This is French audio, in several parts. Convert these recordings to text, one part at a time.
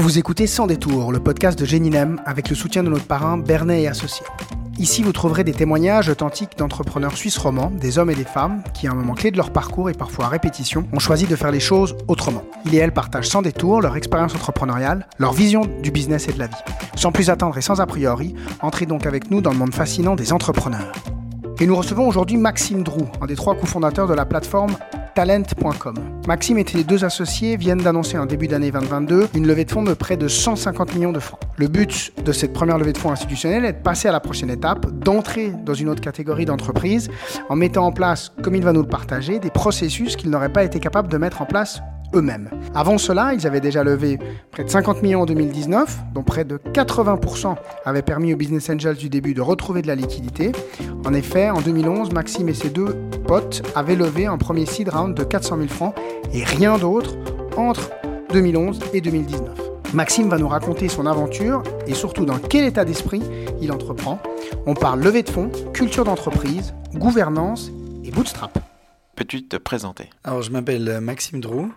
Vous écoutez Sans détour, le podcast de Géninem avec le soutien de notre parrain Bernet et Associés. Ici, vous trouverez des témoignages authentiques d'entrepreneurs suisses romans, des hommes et des femmes qui, à un moment clé de leur parcours et parfois à répétition, ont choisi de faire les choses autrement. Ils et elles partagent sans détour leur expérience entrepreneuriale, leur vision du business et de la vie. Sans plus attendre et sans a priori, entrez donc avec nous dans le monde fascinant des entrepreneurs. Et nous recevons aujourd'hui Maxime Drou, un des trois cofondateurs de la plateforme Maxime et les deux associés viennent d'annoncer en début d'année 2022 une levée de fonds de près de 150 millions de francs. Le but de cette première levée de fonds institutionnelle est de passer à la prochaine étape, d'entrer dans une autre catégorie d'entreprise en mettant en place, comme il va nous le partager, des processus qu'ils n'auraient pas été capables de mettre en place eux-mêmes. Avant cela, ils avaient déjà levé près de 50 millions en 2019, dont près de 80% avaient permis aux business angels du début de retrouver de la liquidité. En effet, en 2011, Maxime et ses deux potes avaient levé un premier seed round de 400 000 francs et rien d'autre entre 2011 et 2019. Maxime va nous raconter son aventure et surtout dans quel état d'esprit il entreprend. On parle levée de fonds, culture d'entreprise, gouvernance et bootstrap. Peux-tu te présenter? Alors, je m'appelle Maxime Drou.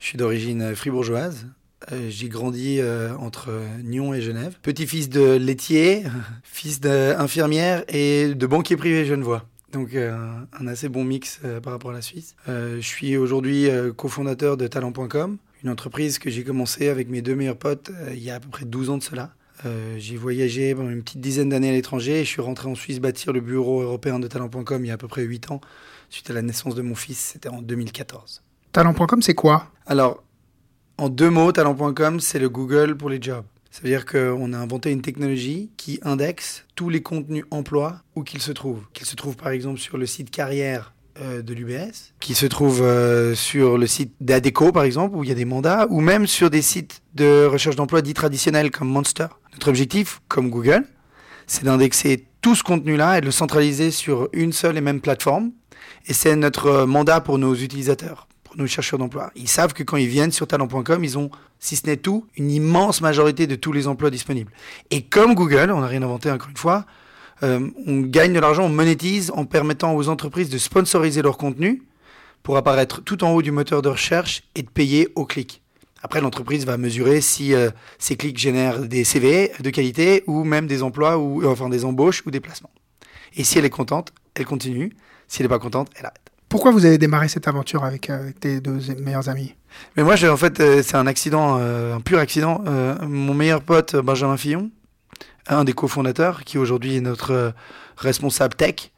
Je suis d'origine fribourgeoise. Euh, j'ai grandi euh, entre Nyon et Genève. Petit-fils de laitier, fils d'infirmière et de banquier privé genevois. Donc euh, un assez bon mix par rapport à la Suisse. je suis aujourd'hui cofondateur de talent.com, une entreprise que j'ai commencé avec mes deux meilleurs potes il y a à peu près 12 ans de cela. j'ai voyagé pendant une petite dizaine d'années à l'étranger et je suis rentré en Suisse bâtir le bureau européen de talent.com il y a à peu près 8 ans, suite à la naissance de mon fils, c'était en 2014. Talent.com, c'est quoi? Alors, en deux mots, talent.com, c'est le Google pour les jobs. Ça veut dire qu'on a inventé une technologie qui indexe tous les contenus emploi où qu'ils se trouvent. Qu'ils se trouvent par exemple sur le site carrière euh, de l'UBS, qui se trouve euh, sur le site d'ADECO par exemple, où il y a des mandats, ou même sur des sites de recherche d'emploi dits traditionnels comme Monster. Notre objectif, comme Google, c'est d'indexer tout ce contenu-là et de le centraliser sur une seule et même plateforme. Et c'est notre mandat pour nos utilisateurs nos chercheurs d'emploi. Ils savent que quand ils viennent sur talent.com, ils ont, si ce n'est tout, une immense majorité de tous les emplois disponibles. Et comme Google, on n'a rien inventé encore une fois, euh, on gagne de l'argent, on monétise en permettant aux entreprises de sponsoriser leur contenu pour apparaître tout en haut du moteur de recherche et de payer au clic. Après, l'entreprise va mesurer si euh, ces clics génèrent des CV de qualité ou même des emplois, ou enfin des embauches ou des placements. Et si elle est contente, elle continue. Si elle n'est pas contente, elle arrête. Pourquoi vous avez démarré cette aventure avec, euh, tes deux meilleurs amis? Mais moi, en fait, euh, c'est un accident, euh, un pur accident. mon meilleur pote, Benjamin Fillon, un des cofondateurs, qui aujourd'hui est notre responsable tech,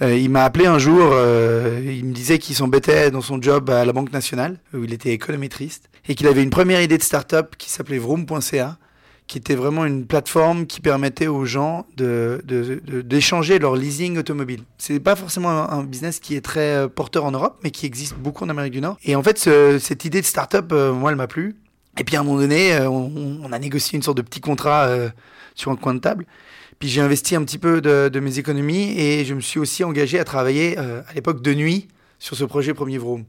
il m'a appelé un jour, il me disait qu'il s'embêtait dans son job à la Banque nationale, où il était économétriste, et qu'il avait une première idée de start-up qui s'appelait vroom.ca, qui était vraiment une plateforme qui permettait aux gens d'échanger leur leasing automobile. C'est pas forcément un, business qui est très euh, porteur en Europe, mais qui existe beaucoup en Amérique du Nord. Et en fait, cette idée de start-up, euh, moi, elle m'a plu. Et puis à un moment donné, euh, on, a négocié une sorte de petit contrat sur un coin de table. Puis j'ai investi un petit peu de, mes économies et je me suis aussi engagé à travailler à l'époque de nuit sur ce projet Premier Vroom.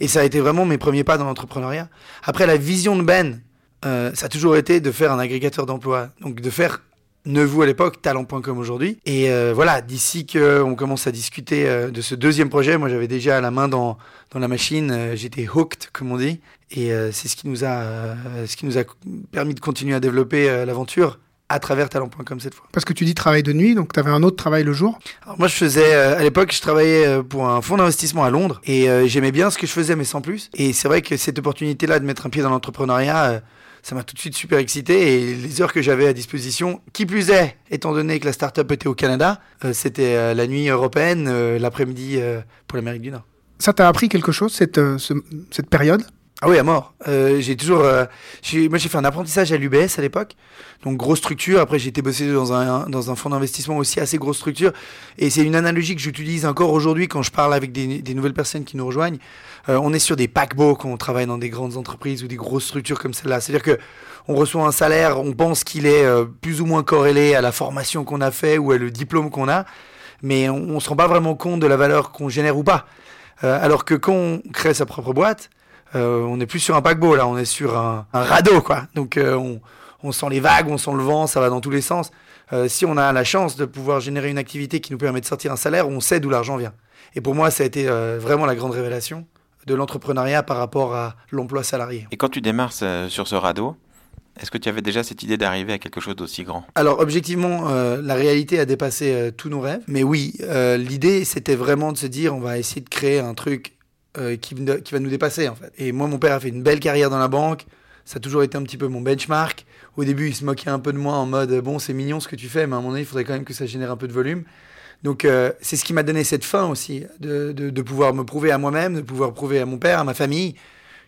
Et ça a été vraiment mes premiers pas dans l'entrepreneuriat. Après, la vision de Ben, euh, ça a toujours été de faire un agrégateur d'emploi. Donc de faire vous à l'époque, talent.com aujourd'hui. Et euh, voilà, d'ici qu'on commence à discuter euh, de ce deuxième projet, moi j'avais déjà la main dans, dans la machine, j'étais hooked comme on dit. Et c'est ce, qui nous a, ce qui nous a permis de continuer à développer l'aventure à travers talent.com cette fois. Parce que tu dis travail de nuit, donc tu avais un autre travail le jour Moi je faisais, à l'époque je travaillais pour un fonds d'investissement à Londres et j'aimais bien ce que je faisais mais sans plus. Et c'est vrai que cette opportunité-là de mettre un pied dans l'entrepreneuriat ça m'a tout de suite super excité et les heures que j'avais à disposition, qui plus est, étant donné que la start-up était au Canada, euh, c'était euh, la nuit européenne, euh, l'après-midi pour l'Amérique du Nord. Ça t'a appris quelque chose, cette, cette période? Ah oui, à mort. Euh, j'ai toujours, euh, moi j'ai fait un apprentissage à l'UBS à l'époque, donc grosse structure. Après j'ai été bossé dans un dans un fonds d'investissement aussi assez grosse structure. Et c'est une analogie que j'utilise encore aujourd'hui quand je parle avec des, des, nouvelles personnes qui nous rejoignent. Euh, on est sur des paquebots quand on travaille dans des grandes entreprises ou des grosses structures comme celle-là. C'est-à-dire que on reçoit un salaire, on pense qu'il est euh, plus ou moins corrélé à la formation qu'on a fait ou à le diplôme qu'on a, mais on, on se rend pas vraiment compte de la valeur qu'on génère ou pas. alors que quand on crée sa propre boîte euh, on n'est plus sur un paquebot là, on est sur un, radeau quoi. Donc euh, on, sent les vagues, on sent le vent, ça va dans tous les sens. Euh, si on a la chance de pouvoir générer une activité qui nous permet de sortir un salaire, on sait d'où l'argent vient. Et pour moi, ça a été vraiment la grande révélation de l'entrepreneuriat par rapport à l'emploi salarié. Et quand tu démarres sur ce radeau, Est-ce que tu avais déjà cette idée d'arriver à quelque chose d'aussi grand? Alors, objectivement, euh, la réalité a dépassé euh, tous nos rêves. Mais oui, euh, l'idée, c'était vraiment de se dire, on va essayer de créer un truc euh, qui, qui va nous dépasser, en fait. Et moi, mon père a fait une belle carrière dans la banque. Ça a toujours été un petit peu mon benchmark. Au début, il se moquait un peu de moi en mode, bon, c'est mignon ce que tu fais, mais à un moment donné, il faudrait quand même que ça génère un peu de volume. Donc, euh, c'est ce qui m'a donné cette fin aussi, de, de, pouvoir me prouver à moi-même, de pouvoir prouver à mon père, à ma famille,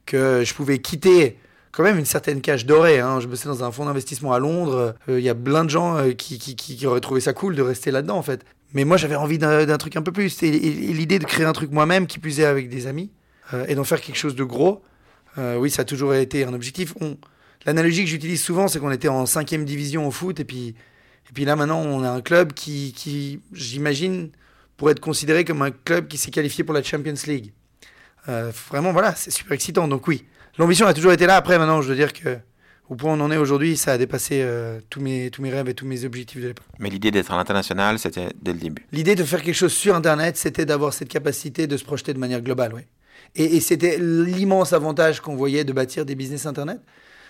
que je pouvais quitter quand même une certaine cage dorée. Hein. Je bossais dans un fonds d'investissement à Londres. Euh, Il y a plein de gens euh, qui, qui, qui, auraient trouvé ça cool de rester là-dedans, en fait. Mais moi, j'avais envie d'un truc un peu plus. Et, l'idée de créer un truc moi-même, qui est avec des amis, et d'en faire quelque chose de gros, oui, ça a toujours été un objectif. L'analogie que j'utilise souvent, c'est qu'on était en cinquième division au foot, et puis, et puis là, maintenant, on a un club qui, qui j'imagine, pourrait être considéré comme un club qui s'est qualifié pour la Champions League. Euh, vraiment, voilà, c'est super excitant. Donc oui, l'ambition a toujours été là. Après, maintenant, je veux dire que au point où on en est aujourd'hui, ça a dépassé euh, tous, mes, tous mes rêves et tous mes objectifs de l'époque. Mais l'idée d'être à l'international, c'était dès le début. L'idée de faire quelque chose sur Internet, c'était d'avoir cette capacité de se projeter de manière globale, oui. Et, et c'était l'immense avantage qu'on voyait de bâtir des business Internet,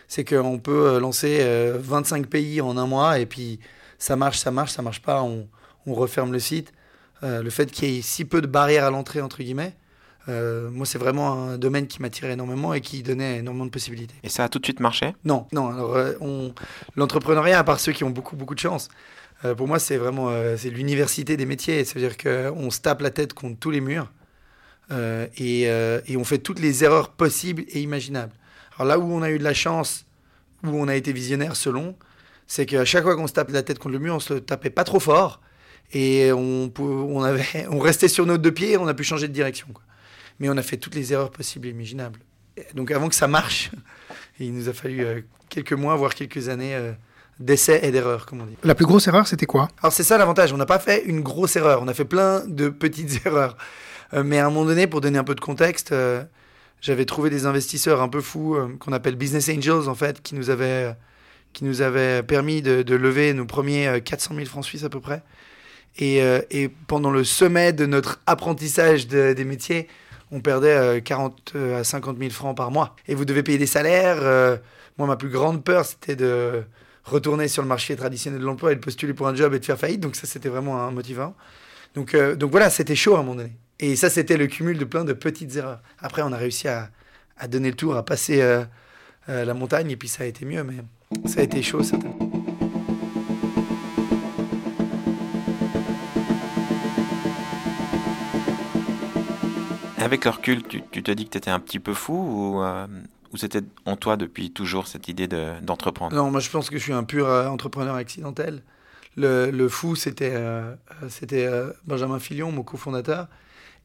c'est qu'on peut euh, lancer euh, 25 pays en un mois, et puis ça marche, ça marche, ça marche pas, on, on referme le site. Euh, le fait qu'il y ait si peu de barrières à l'entrée, entre guillemets, euh, moi, c'est vraiment un domaine qui m'attirait énormément et qui donnait énormément de possibilités. Et ça a tout de suite marché? Non, non. Alors, euh, on... l'entrepreneuriat, à part ceux qui ont beaucoup, beaucoup de chance, euh, pour moi, c'est vraiment c'est l'université des métiers. C'est-à-dire qu'on se tape la tête contre tous les murs et, et on fait toutes les erreurs possibles et imaginables. Alors là où on a eu de la chance, où on a été visionnaire selon, c'est qu'à chaque fois qu'on se tape la tête contre le mur, on se le tapait pas trop fort et on, pou- on, avait, on restait sur nos deux pieds et on a pu changer de direction. quoi. Mais on a fait toutes les erreurs possibles et imaginables. Et Donc avant que ça marche, il nous a fallu euh, quelques mois, voire quelques années euh, d'essais et d'erreurs, comme on dit. La plus grosse erreur, c'était quoi? Alors c'est ça l'avantage, on n'a pas fait une grosse erreur, on a fait plein de petites erreurs. Euh, mais à un moment donné, pour donner un peu de contexte, j'avais trouvé des investisseurs un peu fous qu'on appelle business angels en fait, qui nous avaient, qui nous avaient permis de, lever nos premiers euh, 400 000 francs suisses à peu près. Et, euh, et pendant le sommet de notre apprentissage de- des métiers, on perdait euh, 40 euh, à 50 000 francs par mois. Et vous devez payer des salaires. euh, moi, ma plus grande peur, c'était de retourner sur le marché traditionnel de l'emploi et de postuler pour un job et de faire faillite. Donc ça, c'était vraiment un motivant. Donc, euh, donc voilà, c'était chaud à un moment donné. Et ça, c'était le cumul de plein de petites erreurs. Après, on a réussi à, à donner le tour, à passer euh, euh, la montagne, et puis ça a été mieux, mais ça a été chaud, certainement. Avec le recul, tu, tu te dis que tu étais un petit peu fou ou, euh, ou c'était en toi depuis toujours cette idée de- d'entreprendre? Non, moi je pense que je suis un pur euh, entrepreneur accidentel. Le, le fou, c'était euh, c'était euh, Benjamin Filion, mon cofondateur.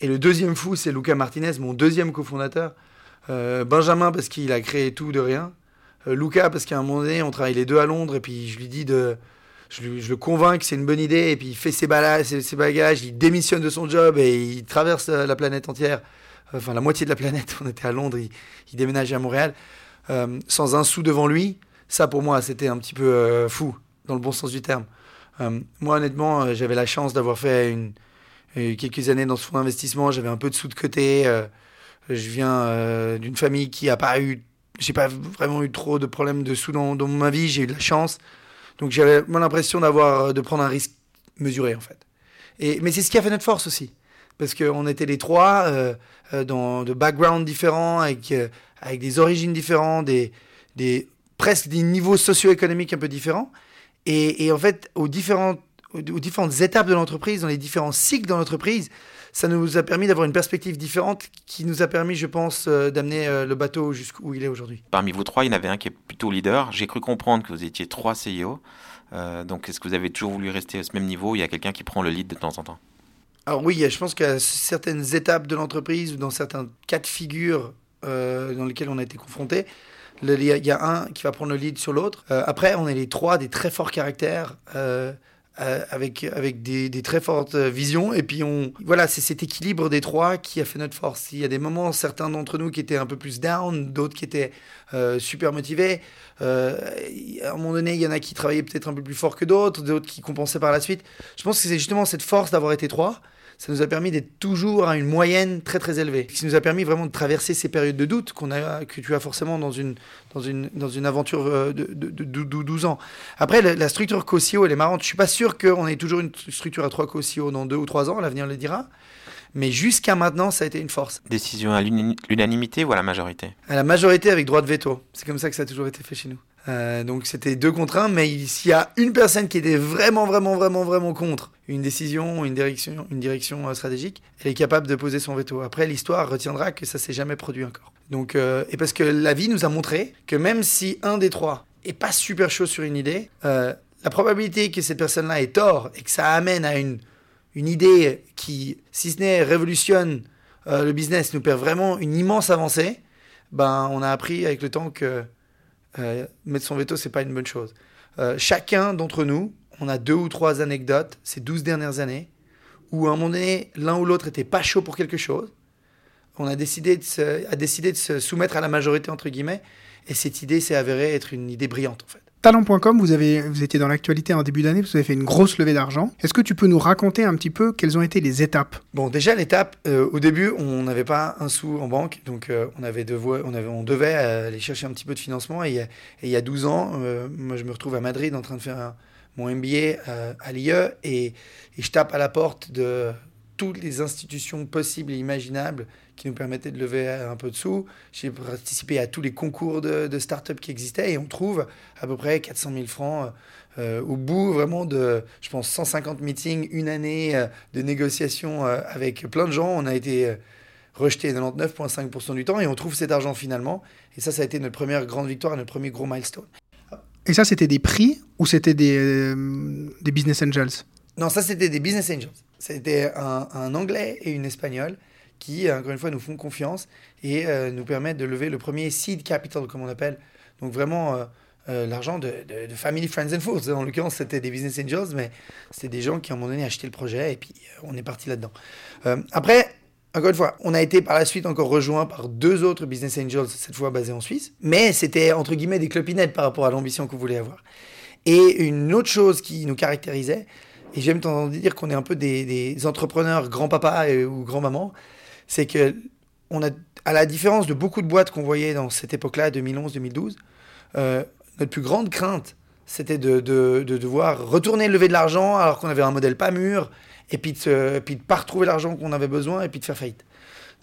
Et le deuxième fou, c'est Luca Martinez, mon deuxième cofondateur. Euh, Benjamin, parce qu'il a créé tout de rien. Euh, Luca, parce qu'à un moment donné, on travaille les deux à Londres, et puis je lui dis de. Je, le convainc que c'est une bonne idée, et puis il fait ses, bala- ses, ses bagages, il démissionne de son job et il traverse euh, la planète entière, enfin la moitié de la planète. On était à Londres, il, il déménage à Montréal, euh, sans un sou devant lui. Ça, pour moi, c'était un petit peu fou, dans le bon sens du terme. Moi, honnêtement, j'avais la chance d'avoir fait quelques années dans ce fonds d'investissement. J'avais un peu de sous de côté. je viens d'une famille qui a pas eu, j'ai pas vraiment eu trop de problèmes de sous dans, dans ma vie. J'ai eu de la chance. Donc j'avais l'impression d'avoir euh, de prendre un risque mesuré en fait. Et mais c'est ce qui a fait notre force aussi, parce qu'on était les trois euh, euh, dans de backgrounds différents, avec avec des origines différentes, des des presque des niveaux socio-économiques un peu différents. Et, et en fait, aux différentes, aux différentes étapes de l'entreprise, dans les différents cycles de l'entreprise, ça nous a permis d'avoir une perspective différente qui nous a permis, je pense, euh, d'amener euh, le bateau jusqu'où il est aujourd'hui. Parmi vous trois, il y en avait un qui est plutôt leader. J'ai cru comprendre que vous étiez trois CEO. Euh, donc, est-ce que vous avez toujours voulu rester à ce même niveau Il y a quelqu'un qui prend le lead de temps en temps? Alors oui, je pense qu'à certaines étapes de l'entreprise ou dans certains cas de figure euh, dans lesquels on a été confronté, le- il y, a- il y a un qui va prendre le lead sur l'autre. Euh, après, on est les trois des très forts caractères. Euh, avec, avec des, très fortes euh, visions. Et puis, on, voilà, c'est cet équilibre des trois qui a fait notre force. Il y a des moments, certains d'entre nous qui étaient un peu plus down, d'autres qui étaient euh, super motivés. À un moment donné, il y en a qui travaillaient peut-être un peu plus fort que d'autres, d'autres qui compensaient par la suite. Je pense que c'est justement cette force d'avoir été trois ça nous a permis d'être toujours à une moyenne très très élevée. Ce qui nous a permis vraiment de traverser ces périodes de doute qu'on a, que tu as forcément dans une, dans une, dans une aventure euh, de, de, 12 ans. Après, la, structure COSIO, elle est marrante. Je suis pas sûr qu'on ait toujours une structure à 3 COSIO dans 2 ou 3 ans, l'avenir le dira. Mais jusqu'à maintenant, ça a été une force. Décision à l'unanimité ou à la majorité? À la majorité avec droit de veto. C'est comme ça que ça a toujours été fait chez nous. Euh, donc c'était deux contre un, mais s'il y a une personne qui était vraiment, vraiment, vraiment, vraiment contre une décision, une direction, une direction euh, stratégique, elle est capable de poser son veto. Après, l'histoire retiendra que ça s'est jamais produit encore. Donc, euh, et parce que la vie nous a montré que même si un des trois est pas super chaud sur une idée, la probabilité que cette personne-là ait tort et que ça amène à une, une idée qui, si ce n'est révolutionne le business, nous perd vraiment une immense avancée, ben on a appris avec le temps que euh, mettre son veto, c'est pas une bonne chose. Euh, chacun d'entre nous, on a deux ou trois anecdotes ces douze dernières années où à un moment donné, l'un ou l'autre était pas chaud pour quelque chose. On a décidé de se, a décidé de se soumettre à la majorité, entre guillemets, et cette idée s'est avérée être une idée brillante, en fait. Talent.com, vous, avez, vous étiez dans l'actualité en début d'année, vous avez fait une grosse levée d'argent. Est-ce que tu peux nous raconter un petit peu quelles ont été les étapes? Bon, déjà, l'étape, euh, au début, on n'avait pas un sou en banque, donc euh, on, avait on, avait, on devait aller chercher un petit peu de financement. Et, il y a 12 ans, euh, moi, je me retrouve à Madrid en train de faire mon MBA à l'IE et, je tape à la porte de toutes les institutions possibles et imaginables qui nous permettaient de lever un peu de sous. J'ai participé à tous les concours de, start-up qui existaient et on trouve à peu près 400 000 francs euh, au bout vraiment de, je pense, 150 meetings, une année euh, de négociations euh, avec plein de gens. On a été rejeté 99,5% du temps et on trouve cet argent finalement. Et ça, ça a été notre première grande victoire, notre premier gros milestone. Et ça, c'était des prix ou c'était des, des business angels? Non, ça, c'était des business angels. C'était un, Anglais et une Espagnole qui, encore une fois, nous font confiance et euh, nous permettent de lever le premier seed capital, comme on appelle. Donc vraiment euh, euh, l'argent de, de, Family, Friends and Fools. En l'occurrence, c'était des business angels, mais c'était des gens qui, à un moment donné, achetaient le projet et puis on est parti là-dedans. après, encore une fois, on a été par la suite encore rejoint par deux autres business angels, cette fois basés en Suisse, mais c'était entre guillemets des clopinettes par rapport à l'ambition qu'on voulait avoir. Et une autre chose qui nous caractérisait, et j'aime tendance dire qu'on est un peu des, entrepreneurs grand-papa ou grand-maman, c'est que on a, à la différence de beaucoup de boîtes qu'on voyait dans cette époque-là, 2011-2012, euh, notre plus grande crainte, c'était de, devoir retourner lever de l'argent alors qu'on avait un modèle pas mûr, et puis de, de pas retrouver l'argent qu'on avait besoin, et puis de faire faillite.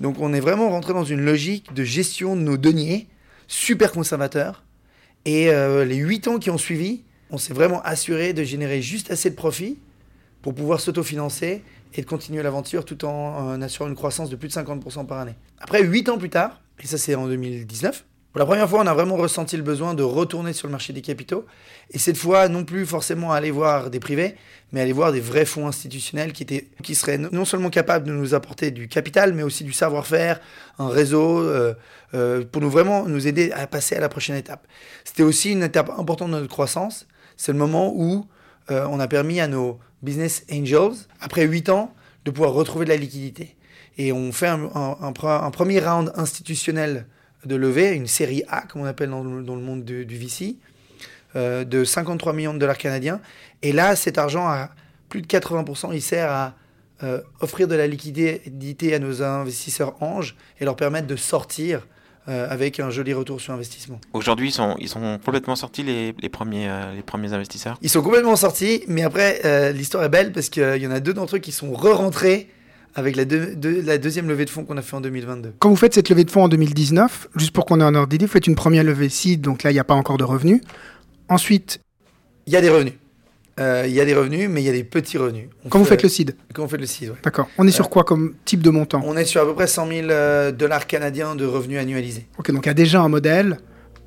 Donc on est vraiment rentré dans une logique de gestion de nos deniers, super conservateur, et euh, les huit ans qui ont suivi, on s'est vraiment assuré de générer juste assez de profit pour pouvoir s'autofinancer et de continuer l'aventure tout en, assurant une croissance de plus de 50% par année. Après, 8 ans plus tard, et ça c'est en 2019, pour la première fois, on a vraiment ressenti le besoin de retourner sur le marché des capitaux. Et cette fois, non plus forcément aller voir des privés, mais aller voir des vrais fonds institutionnels qui, étaient, qui seraient non seulement capables de nous apporter du capital, mais aussi du savoir-faire, un réseau, euh, euh, pour nous vraiment nous aider à passer à la prochaine étape. C'était aussi une étape importante de notre croissance. C'est le moment où euh, on a permis à nos business angels, après 8 ans, de pouvoir retrouver de la liquidité. Et on fait un, premier round institutionnel de levée, une série A, comme on appelle dans le, monde du, VC, euh, de 53 millions de dollars canadiens. Et là, cet argent, à plus de 80%, il sert à euh, offrir de la liquidité à nos investisseurs anges et leur permettre de sortir euh, avec un joli retour sur investissement. Aujourd'hui, ils sont, ils sont complètement sortis, les, les premiers, euh, les premiers investisseurs? Ils sont complètement sortis, mais après, euh, l'histoire est belle parce qu'il y en a deux d'entre eux qui sont re-rentrés avec la, la, deuxième levée de fonds qu'on a fait en 2022. Quand vous faites cette levée de fonds en 2019, juste pour qu'on ait un ordre d'idée, vous faites une première levée seed, donc là, il n'y a pas encore de revenus. Ensuite... Il y a des revenus. Euh, il y a des revenus, mais il y a des petits revenus. quand vous faites le seed Quand on fait le seed, oui. D'accord. On est sur euh, quoi comme type de montant On est sur à peu près 100 000 euh, dollars canadiens de revenus annualisés. Ok, donc il y a déjà un modèle.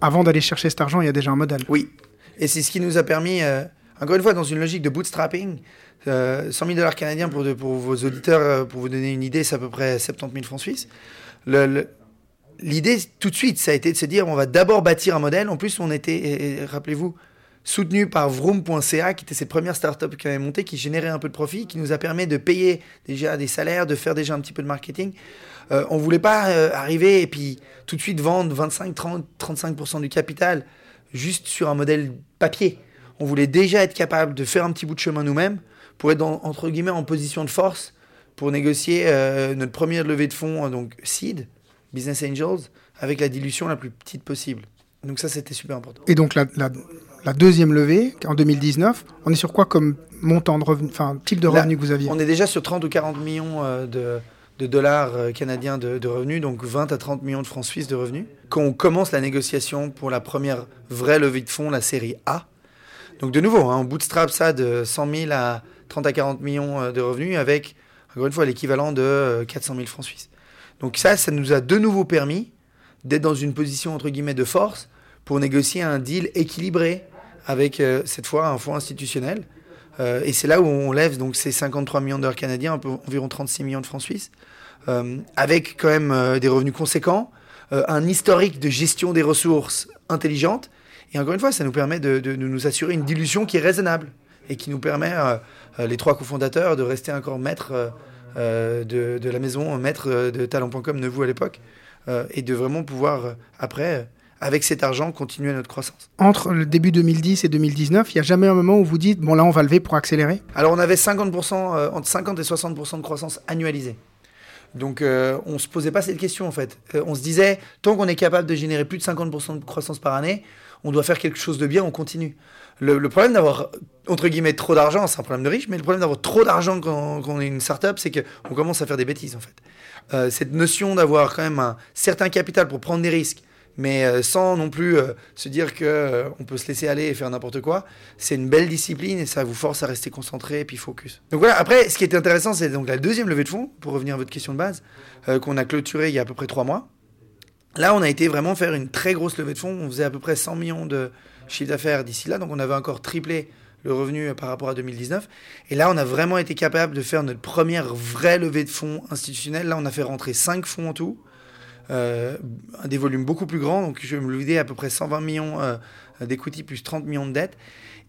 Avant d'aller chercher cet argent, il y a déjà un modèle. Oui. Et c'est ce qui nous a permis, encore une fois, dans une logique de bootstrapping, 100 000 dollars canadiens pour, vos auditeurs, pour vous donner une idée, c'est à peu près 70 000 francs suisses. L'idée, tout de suite, ça a été de se dire, on va d'abord bâtir un modèle. En plus, on était, rappelez-vous, soutenu par Vroom.ca, qui était cette première startup qui avait monté, qui générait un peu de profit, qui nous a permis de payer déjà des salaires, de faire déjà un petit peu de marketing. Euh, on voulait pas euh, arriver et puis tout de suite vendre 25, 30, 35% du capital juste sur un modèle papier. On voulait déjà être capable de faire un petit bout de chemin nous-mêmes pour être, entre guillemets, en position de force pour négocier euh, notre première levée de fonds, euh, donc Seed, Business Angels, avec la dilution la plus petite possible. Donc ça, c'était super important. Et donc la, la, la deuxième levée, en 2019, on est sur quoi comme montant de revenu, enfin type de Là, revenu que vous aviez? On est déjà sur 30 ou 40 millions euh, de, de dollars euh, canadiens de, de revenus, donc 20 à 30 millions de francs suisses de revenus. Quand on commence la négociation pour la première vraie levée de fonds, la série A, donc de nouveau, hein, on bootstrap ça de 100 000 à 30 à 40 millions euh, de revenus avec, encore une fois, l'équivalent de euh, 400 000 francs suisses. Donc ça, ça nous a de nouveau permis d'être dans une position, entre guillemets, de force pour négocier un deal équilibré avec, euh, cette fois, un fonds institutionnel. Euh, et c'est là où on lève donc ces 53 millions dollars canadiens, environ 36 millions de francs suisses, euh, avec quand même euh, des revenus conséquents, euh, un historique de gestion des ressources intelligente. Et encore une fois, ça nous permet de, de- de nous assurer une dilution qui est raisonnable et qui nous permet, euh, euh, les trois cofondateurs, de rester encore maître euh, de, de la maison, maître de talent.com, Neuvou à l'époque, euh, et de vraiment pouvoir, après, avec cet argent, continuer notre croissance. Entre le début 2010 et 2019, il n'y a jamais un moment où vous dites, bon là on va lever pour accélérer? Alors on avait 50%, euh, entre 50 et 60% de croissance annualisée. Donc euh, on se posait pas cette question en fait. Euh, on se disait, tant qu'on est capable de générer plus de 50% de croissance par année, on doit faire quelque chose de bien, on continue. Le, problème d'avoir, entre guillemets, trop d'argent, c'est un problème de riche, mais le problème d'avoir trop d'argent quand, on est une startup, c'est qu'on commence à faire des bêtises en fait. Euh, cette notion d'avoir quand même un certain capital pour prendre des risques, mais euh, sans non plus euh, se dire que on peut se laisser aller et faire n'importe quoi, c'est une belle discipline et ça vous force à rester concentré et puis focus. Donc voilà, après, ce qui était intéressant, c'est donc la deuxième levée de fonds, pour revenir à votre question de base, qu'on a clôturée il y a à peu près trois mois. Là, on a été vraiment faire une très grosse levée de fonds. On faisait à peu près 100 millions de chiffre d'affaires d'ici là, donc on avait encore triplé le revenu euh, par rapport à 2019. Et là, on a vraiment été capable de faire notre première vraie levée de fonds institutionnelle. Là, on a fait rentrer 5 fonds en tout, euh, des volumes beaucoup plus grands. Donc, je vais me lever à peu près 120 millions euh, plus 30 millions de dettes.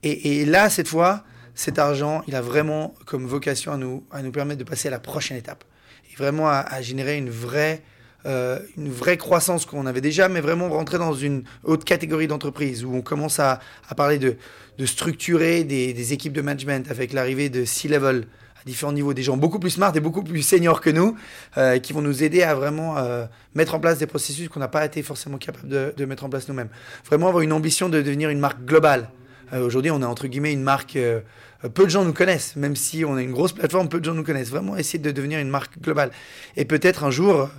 Et, là, cette fois, cet argent, il a vraiment comme vocation à nous, à nous permettre de passer à la prochaine étape. Et vraiment à générer une vraie, euh, une vraie croissance qu'on avait déjà, mais vraiment rentrer dans une autre catégorie d'entreprise où on commence à, parler de, structurer des, équipes de management avec l'arrivée de C-level à différents niveaux, des gens beaucoup plus smart et beaucoup plus seniors que nous, euh, qui vont nous aider à vraiment euh, mettre en place des processus qu'on n'a pas été forcément capable de, de mettre en place nous-mêmes. Vraiment avoir une ambition de devenir une marque globale. Aujourd'hui, on est entre guillemets une marque. Peu de gens nous connaissent, même si on est une grosse plateforme, peu de gens nous connaissent. Vraiment essayer de devenir une marque globale. Et peut-être un jour,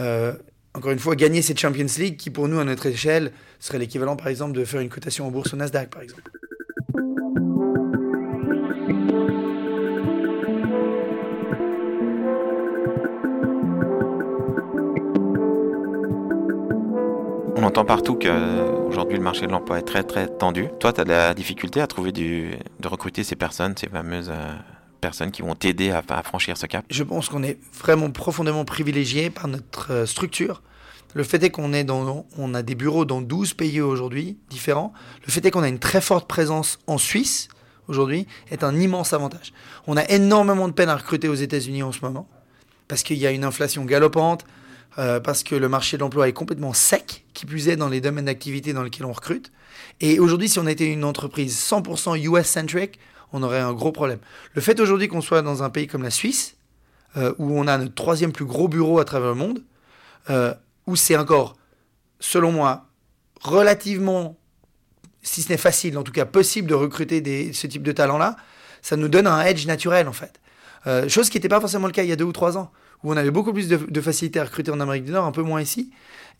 euh, encore une fois, gagner cette Champions League qui, pour nous, à notre échelle, serait l'équivalent, par exemple, de faire une cotation en bourse au Nasdaq, par exemple. Entend partout qu'aujourd'hui le marché de l'emploi est très très tendu. Toi, tu as de la difficulté à trouver de recruter ces personnes, ces fameuses euh, personnes qui vont t'aider à, franchir ce cap? Je pense qu'on est vraiment profondément privilégié par notre euh, structure. Le fait est qu'on est dans, on a des bureaux dans 12 pays aujourd'hui différents. Le fait est qu'on a une très forte présence en Suisse aujourd'hui est un immense avantage. On a énormément de peine à recruter aux États-Unis en ce moment parce qu'il y a une inflation galopante, euh, parce que le marché de l'emploi est complètement sec, qui plus est dans les domaines d'activité dans lesquels on recrute. Et aujourd'hui, si on était une entreprise 100% US-centric, on aurait un gros problème. Le fait aujourd'hui qu'on soit dans un pays comme la Suisse, euh, où on a notre troisième plus gros bureau à travers le monde, euh, où c'est encore, selon moi, relativement, si ce n'est facile, en tout cas possible de recruter ce type de talent-là, ça nous donne un edge naturel en fait. Euh, chose qui n'était pas forcément le cas il y a deux ou trois ans, où on avait beaucoup plus de, facilité à recruter en Amérique du Nord, un peu moins ici.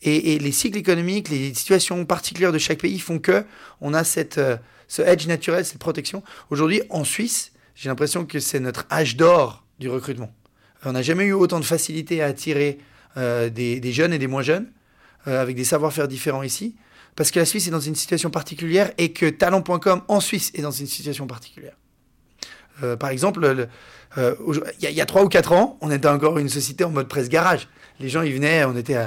Et, les cycles économiques, les situations particulières de chaque pays font que on a cette, euh, ce edge naturel, cette protection. Aujourd'hui, en Suisse, j'ai l'impression que c'est notre âge d'or du recrutement. On n'a jamais eu autant de facilité à attirer euh, des, jeunes et des moins jeunes, euh, avec des savoir-faire différents ici, parce que la Suisse est dans une situation particulière et que talent.com en Suisse est dans une situation particulière. Euh, par exemple, le, euh, il y, a 3 ou 4 ans, on était encore une société en mode presse garage. Les gens, ils venaient, on était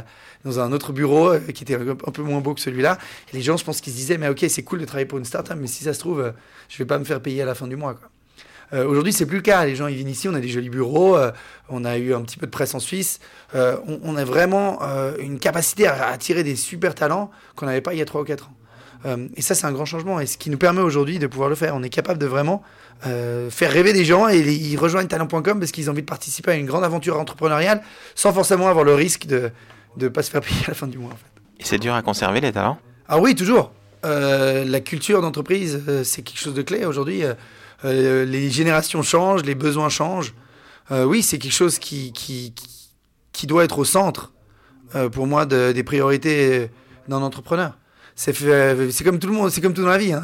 dans un autre bureau euh, qui était un peu moins beau que celui-là. Les gens, je pense qu'ils se disaient, mais ok, c'est cool de travailler pour une startup, mais si ça se trouve, je vais pas me faire payer à la fin du mois. Quoi. Euh, Aujourd'hui, c'est plus le cas. Les gens, ils viennent ici, on a des jolis bureaux, on a eu un petit peu de presse en Suisse. On, on, a vraiment une capacité à attirer des super talents qu'on n'avait pas il y a 3 ou 4 ans. Euh, et ça, c'est un grand changement. Et ce qui nous permet aujourd'hui de pouvoir le faire. On est capable de vraiment euh, faire rêver des gens et ils rejoignent talent.com parce qu'ils ont envie de participer à une grande aventure entrepreneuriale sans forcément avoir le risque de ne pas se faire payer à la fin du mois. En fait. Et c'est dur à conserver les talents? Ah oui, toujours. Euh, la culture d'entreprise, c'est quelque chose de clé aujourd'hui. les générations changent, les besoins changent. oui, c'est quelque chose qui, qui, qui, doit être au centre, pour moi, des priorités d'un entrepreneur c'est comme tout le monde, c'est comme tout dans la vie. Hein.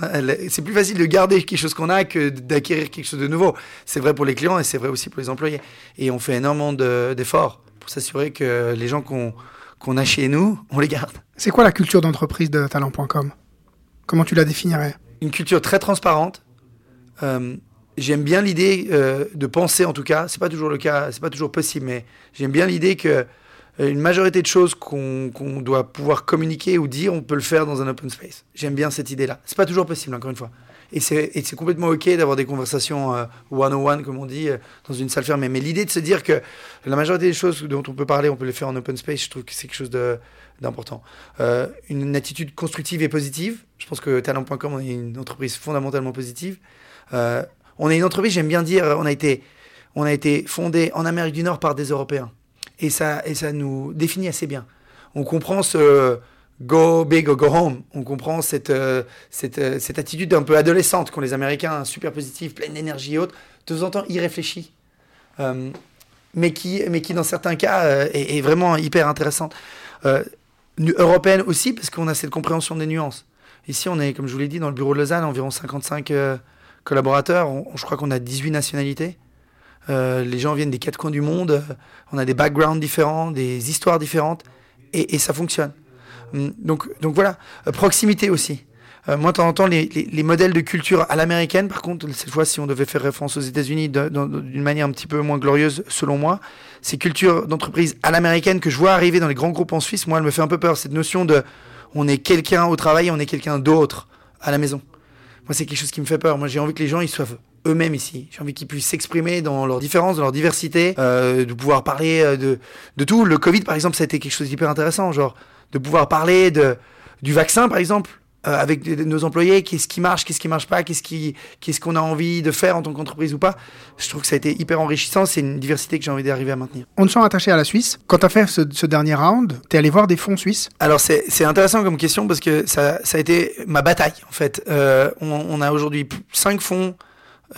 C'est plus facile de garder quelque chose qu'on a que d'acquérir quelque chose de nouveau. C'est vrai pour les clients et c'est vrai aussi pour les employés. Et on fait énormément d'efforts pour s'assurer que les gens qu'on a chez nous, on les garde. C'est quoi la culture d'entreprise de talent.com Comment tu la définirais? Une culture très transparente. Euh, j'aime bien l'idée euh, de penser, en tout cas, c'est pas toujours le cas, c'est pas toujours possible, mais j'aime bien l'idée que euh, une majorité de choses qu'on doit pouvoir communiquer ou dire, on peut le faire dans un open space. J'aime bien cette idée-là. C'est pas toujours possible, encore une fois. Et c'est complètement OK d'avoir des conversations euh, one-on-one, comme on dit, euh, dans une salle fermée. Mais l'idée de se dire que la majorité des choses dont on peut parler, on peut les faire en open space, je trouve que c'est quelque chose d'important. une attitude constructive et positive. Je pense que talent.com, on est une entreprise fondamentalement positive. on est une entreprise, j'aime bien dire, on a été, on a été fondé en Amérique du Nord par des Européens et ça, et ça nous définit assez bien. On comprend ce go big or go home. On comprend cette, euh, euh, cette, attitude un peu adolescente qu'ont les Américains, super positive, pleine d'énergie et autres, de temps en temps irréfléchie. Euh, mais, qui, mais qui, dans certains cas, est, vraiment hyper intéressante. européenne aussi, parce qu'on a cette compréhension des nuances. Ici, on est, comme je vous l'ai dit, dans le bureau de Lausanne, environ 55 collaborateurs. je crois qu'on a 18 nationalités. Euh, les gens viennent des quatre coins du monde. On a des backgrounds différents, des histoires différentes. Et, ça fonctionne. Hum, donc, donc voilà. Euh, proximité aussi. Euh, moi, de temps en temps, les, modèles de culture à l'américaine, par contre, cette fois, si on devait faire référence aux États-Unis d'une manière un petit peu moins glorieuse, selon moi, ces cultures d'entreprise à l'américaine que je vois arriver dans les grands groupes en Suisse, moi, elle me fait un peu peur. Cette notion de on est quelqu'un au travail, on est quelqu'un d'autre à la maison. Moi, c'est quelque chose qui me fait peur. Moi, j'ai envie que les gens ils soient eux-mêmes ici. J'ai envie qu'ils puissent s'exprimer dans leurs différences, dans leur diversité, euh, de pouvoir parler euh, de, de tout. Le Covid, par exemple, ça a été quelque chose d'hyper intéressant, genre de pouvoir parler de, du vaccin, par exemple, euh, avec nos employés, qu'est-ce qui marche, qu'est-ce qui marche pas, qu'est-ce qui, qu'est-ce qu'on a envie de faire en tant qu'entreprise ou pas. Je trouve que ça a été hyper enrichissant. C'est une diversité que j'ai envie d'arriver à maintenir. On te sent attaché à la Suisse. Quand tu as fait ce, ce, dernier round, tu es allé voir des fonds suisses? Alors c'est, c'est intéressant comme question parce que ça, ça a été ma bataille en fait. Euh, on, on, a aujourd'hui cinq fonds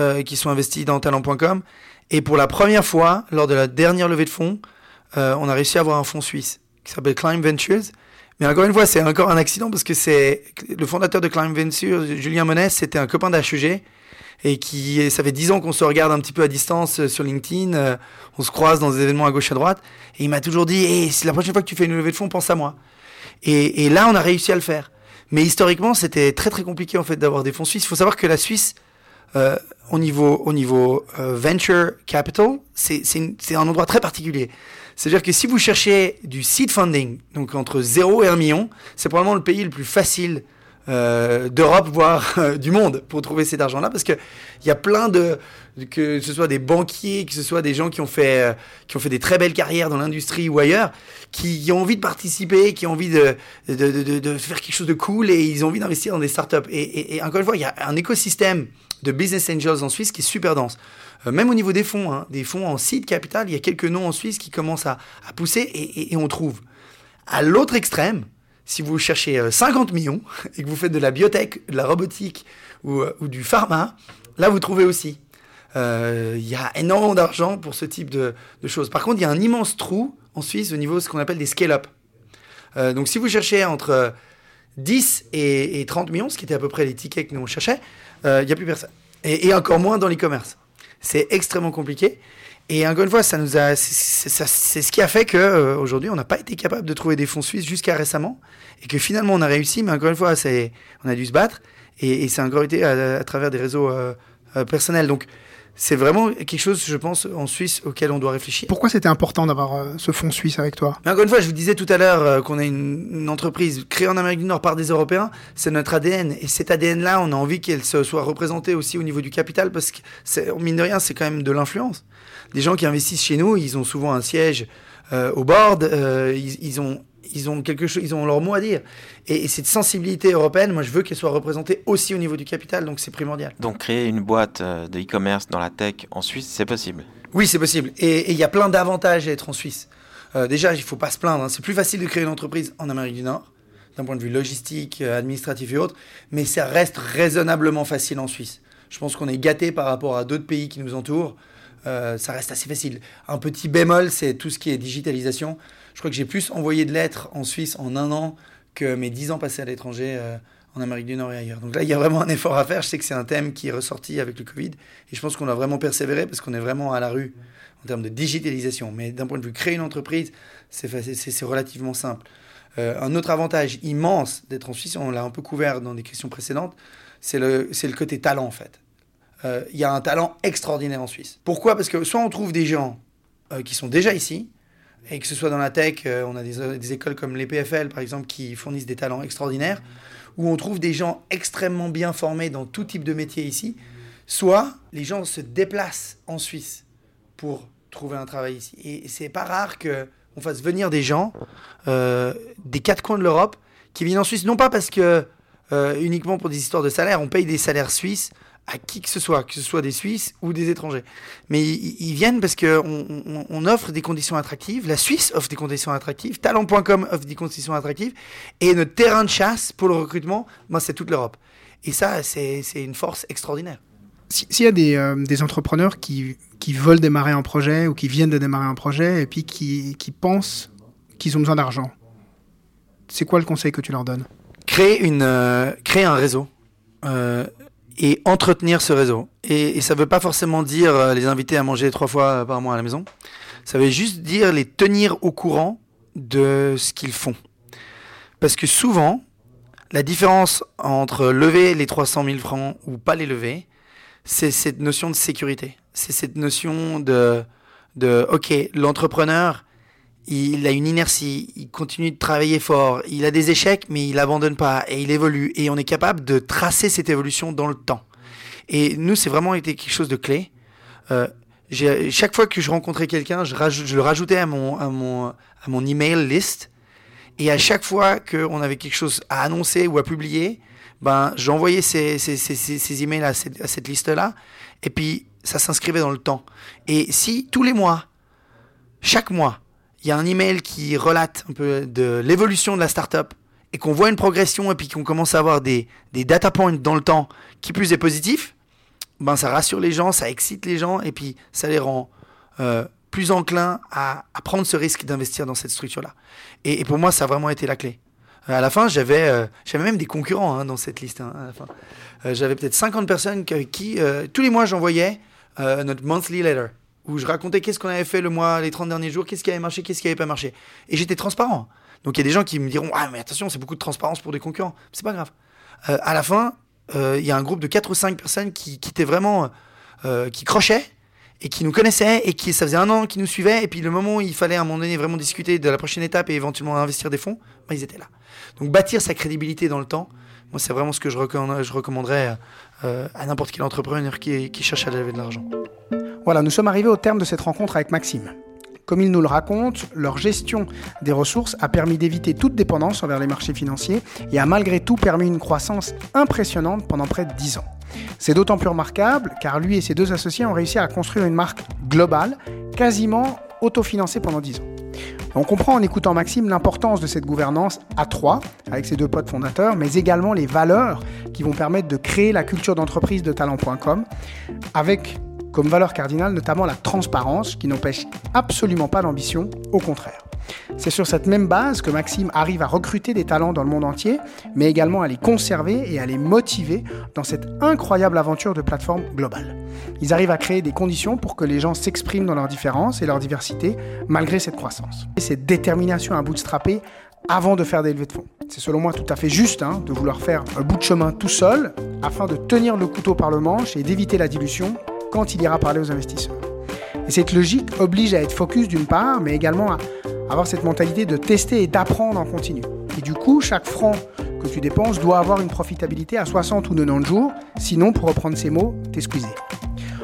euh, qui sont investis dans talent.com. Et pour la première fois, lors de la dernière levée de fonds, euh, on a réussi à avoir un fonds suisse qui s'appelle Climb Ventures mais encore une fois, c'est encore un accident parce que c'est le fondateur de Climb Ventures, Julien Monès, c'était un copain d'HEG et qui, ça fait dix ans qu'on se regarde un petit peu à distance euh, sur LinkedIn, on se croise dans des événements à gauche à droite, et il m'a toujours dit, hey, la prochaine fois que tu fais une levée de fonds, pense à moi. Et, et là, on a réussi à le faire. Mais historiquement, c'était très très compliqué en fait d'avoir des fonds suisses. Il faut savoir que la Suisse, euh, au niveau, au niveau euh, venture capital, c'est un endroit très particulier. C'est-à-dire que si vous cherchez du seed funding, donc entre 0 et 1 million, c'est probablement le pays le plus facile euh, d'Europe, voire du monde, pour trouver cet argent-là, parce qu'il y a plein de, que ce soit des banquiers, que ce soit des gens qui ont fait, qui ont fait des très belles carrières dans l'industrie ou ailleurs, qui, ont envie de participer, qui ont envie de, de, de, faire quelque chose de cool et ils ont envie d'investir dans des startups. Et encore une fois, il y a un écosystème de business angels en Suisse qui est super dense. même au niveau des fonds, hein, des fonds en seed capital, il y a quelques noms en Suisse qui commencent à, pousser et, et on trouve. À l'autre extrême, si vous cherchez 50 euh, millions et que vous faites de la biotech, de la robotique ou, euh, du pharma, là vous trouvez aussi. Euh, il y a énormément d'argent pour ce type de, choses. Par contre, il y a un immense trou en Suisse au niveau de ce qu'on appelle des scale-up. donc si vous cherchez entre 10 et, 30 millions, ce qui était à peu près les tickets que nous on cherchait, il n'y a plus personne. Et, encore moins dans l'e-commerce. C'est extrêmement compliqué. Et encore une fois, ça nous a, c'est ce qui a fait que euh, aujourd'hui, on n'a pas été capable de trouver des fonds suisses jusqu'à récemment, et que finalement, on a réussi. Mais encore une fois, on a dû se battre, et, c'est encore été à, travers des réseaux euh, euh, personnels. Donc, c'est vraiment quelque chose, je pense, en Suisse auquel on doit réfléchir. Pourquoi c'était important d'avoir ce fonds suisse avec toi? Mais Encore une fois, je vous disais tout à l'heure qu'on est une, entreprise créée en Amérique du Nord par des Européens. C'est notre ADN. Et cet ADN-là, on a envie qu'elle soit représentée aussi au niveau du capital parce que, mine de rien, c'est quand même de l'influence des gens qui investissent chez nous, ils ont souvent un siège euh, au board, euh, ils, ont ils ont quelque chose, ils ont leur mot à dire. Et, cette sensibilité européenne, moi, je veux qu'elle soit représentée aussi au niveau du capital, donc c'est primordial. Donc créer une boîte euh, de e-commerce dans la tech en Suisse, c'est possible? Oui, c'est possible. Et il y a plein d'avantages à être en Suisse. Euh, déjà, il ne faut pas se plaindre. Hein. C'est plus facile de créer une entreprise en Amérique du Nord, d'un point de vue logistique, euh, administratif et autres, mais ça reste raisonnablement facile en Suisse. Je pense qu'on est gâté par rapport à d'autres pays qui nous entourent. Euh, ça reste assez facile. Un petit bémol, c'est tout ce qui est digitalisation. Je crois que j'ai plus envoyé de lettres en Suisse en un an que mes dix ans passés à l'étranger en Amérique du Nord et ailleurs. Donc là, il y a vraiment un effort à faire. Je sais que c'est un thème qui est ressorti avec le Covid. Et je pense qu'on a vraiment persévéré parce qu'on est vraiment à la rue en termes de digitalisation. Mais d'un point de vue créer une entreprise, c'est relativement simple. Euh, un autre avantage immense d'être en Suisse, on l'a un peu couvert dans des questions précédentes, c'est le, le côté talent en fait. Euh, il y a un talent extraordinaire en Suisse. Pourquoi? Parce que soit on trouve des gens euh, qui sont déjà ici, et que ce soit dans la tech, on a des, des, écoles comme les PFL par exemple qui fournissent des talents extraordinaires, où on trouve des gens extrêmement bien formés dans tout type de métier ici, soit les gens se déplacent en Suisse pour trouver un travail ici. Et c'est pas rare que on fasse venir des gens euh, des quatre coins de l'Europe qui viennent en Suisse, non pas parce que euh, uniquement pour des histoires de salaire, on paye des salaires suisses à qui que ce soit, que ce soit des Suisses ou des étrangers. Mais ils, viennent parce qu'on on, offre des conditions attractives, la Suisse offre des conditions attractives, talent.com offre des conditions attractives, et notre terrain de chasse pour le recrutement, moi, c'est toute l'Europe. Et ça, c'est une force extraordinaire. S'il y a des, euh, des entrepreneurs qui, qui, veulent démarrer un projet ou qui viennent de démarrer un projet et puis qui, qui pensent qu'ils ont besoin d'argent, c'est quoi le conseil que tu leur donnes? Créer, une, euh, créer un réseau euh, et entretenir ce réseau. Et, ça ne veut pas forcément dire les inviter à manger trois fois par mois à la maison. Ça veut juste dire les tenir au courant de ce qu'ils font. Parce que souvent, la différence entre lever les 300 000 francs ou pas les lever, c'est cette notion de sécurité. C'est cette notion de, de OK, l'entrepreneur, il a une inertie, il continue de travailler fort, il a des échecs, mais il abandonne pas et il évolue. Et on est capable de tracer cette évolution dans le temps. Et nous, c'est vraiment été quelque chose de clé. Euh, chaque fois que je rencontrais quelqu'un, je, je, le rajoutais à mon, à, mon, à mon email list. Et à chaque fois qu'on avait quelque chose à annoncer ou à publier, ben, j'envoyais ces, ces, ces, ces, emails à cette, à cette liste-là, et puis ça s'inscrivait dans le temps. Et si tous les mois, chaque mois, il y a un email qui relate un peu de l'évolution de la startup, et qu'on voit une progression, et puis qu'on commence à avoir des, data points dans le temps, qui plus est positif, ben ça rassure les gens, ça excite les gens, et puis ça les rend euh, plus enclins à, prendre ce risque d'investir dans cette structure-là. Et, pour moi, ça a vraiment été la clé. À la fin, j'avais euh, même des concurrents hein, dans cette liste. Hein, euh, j'avais peut-être 50 personnes qui, euh, tous les mois, j'envoyais notre monthly letter où je racontais qu'est-ce qu'on avait fait le mois, les 30 derniers jours, qu'est-ce qui avait marché, qu'est-ce qui avait pas marché. Et j'étais transparent. Donc il y a des gens qui me diront Ah, mais attention, c'est beaucoup de transparence pour des concurrents. C'est pas grave. à la fin, il y a un groupe de 4 ou 5 personnes qui, étaient vraiment. qui crochaient et qui nous connaissaient et qui ça faisait un an qu'ils nous suivaient et puis le moment où il fallait à un moment donné vraiment discuter de la prochaine étape et éventuellement investir des fonds, bah, ils étaient là. Donc bâtir sa crédibilité dans le temps, moi c'est vraiment ce que je, recommanderais euh, à n'importe quel entrepreneur qui cherche à lever de l'argent. Voilà, nous sommes arrivés au terme de cette rencontre avec Maxime. Comme il nous le raconte, leur gestion des ressources a permis d'éviter toute dépendance envers les marchés financiers et a malgré tout permis une croissance impressionnante pendant près de 10 ans. C'est d'autant plus remarquable car lui et ses deux associés ont réussi à construire une marque globale, quasiment autofinancée pendant 10 ans. On comprend en écoutant Maxime l'importance de cette gouvernance à trois, avec ses deux potes fondateurs, mais également les valeurs qui vont permettre de créer la culture d'entreprise de talent.com, avec comme valeur cardinale notamment la transparence, qui n'empêche absolument pas l'ambition, au contraire. C'est sur cette même base que Maxime arrive à recruter des talents dans le monde entier, mais également à les conserver et à les motiver dans cette incroyable aventure de plateforme globale. Ils arrivent à créer des conditions pour que les gens s'expriment dans leur différence et leur diversité, malgré cette croissance. Et cette détermination à bootstrapper avant de faire des levées de fonds. C'est selon moi tout à fait juste hein, de vouloir faire un bout de chemin tout seul afin de tenir le couteau par le manche et d'éviter la dilution quand il ira parler aux investisseurs. Et cette logique oblige à être focus d'une part, mais également à avoir cette mentalité de tester et d'apprendre en continu. Et du coup, chaque franc que tu dépenses doit avoir une profitabilité à 60 ou 90 jours, sinon, pour reprendre ces mots, t'es squeezé.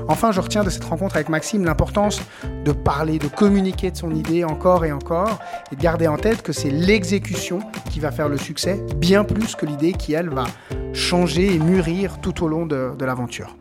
Enfin, je retiens de cette rencontre avec Maxime l'importance de parler, de communiquer de son idée encore et encore, et de garder en tête que c'est l'exécution qui va faire le succès, bien plus que l'idée qui, elle, va changer et mûrir tout au long de, de l'aventure.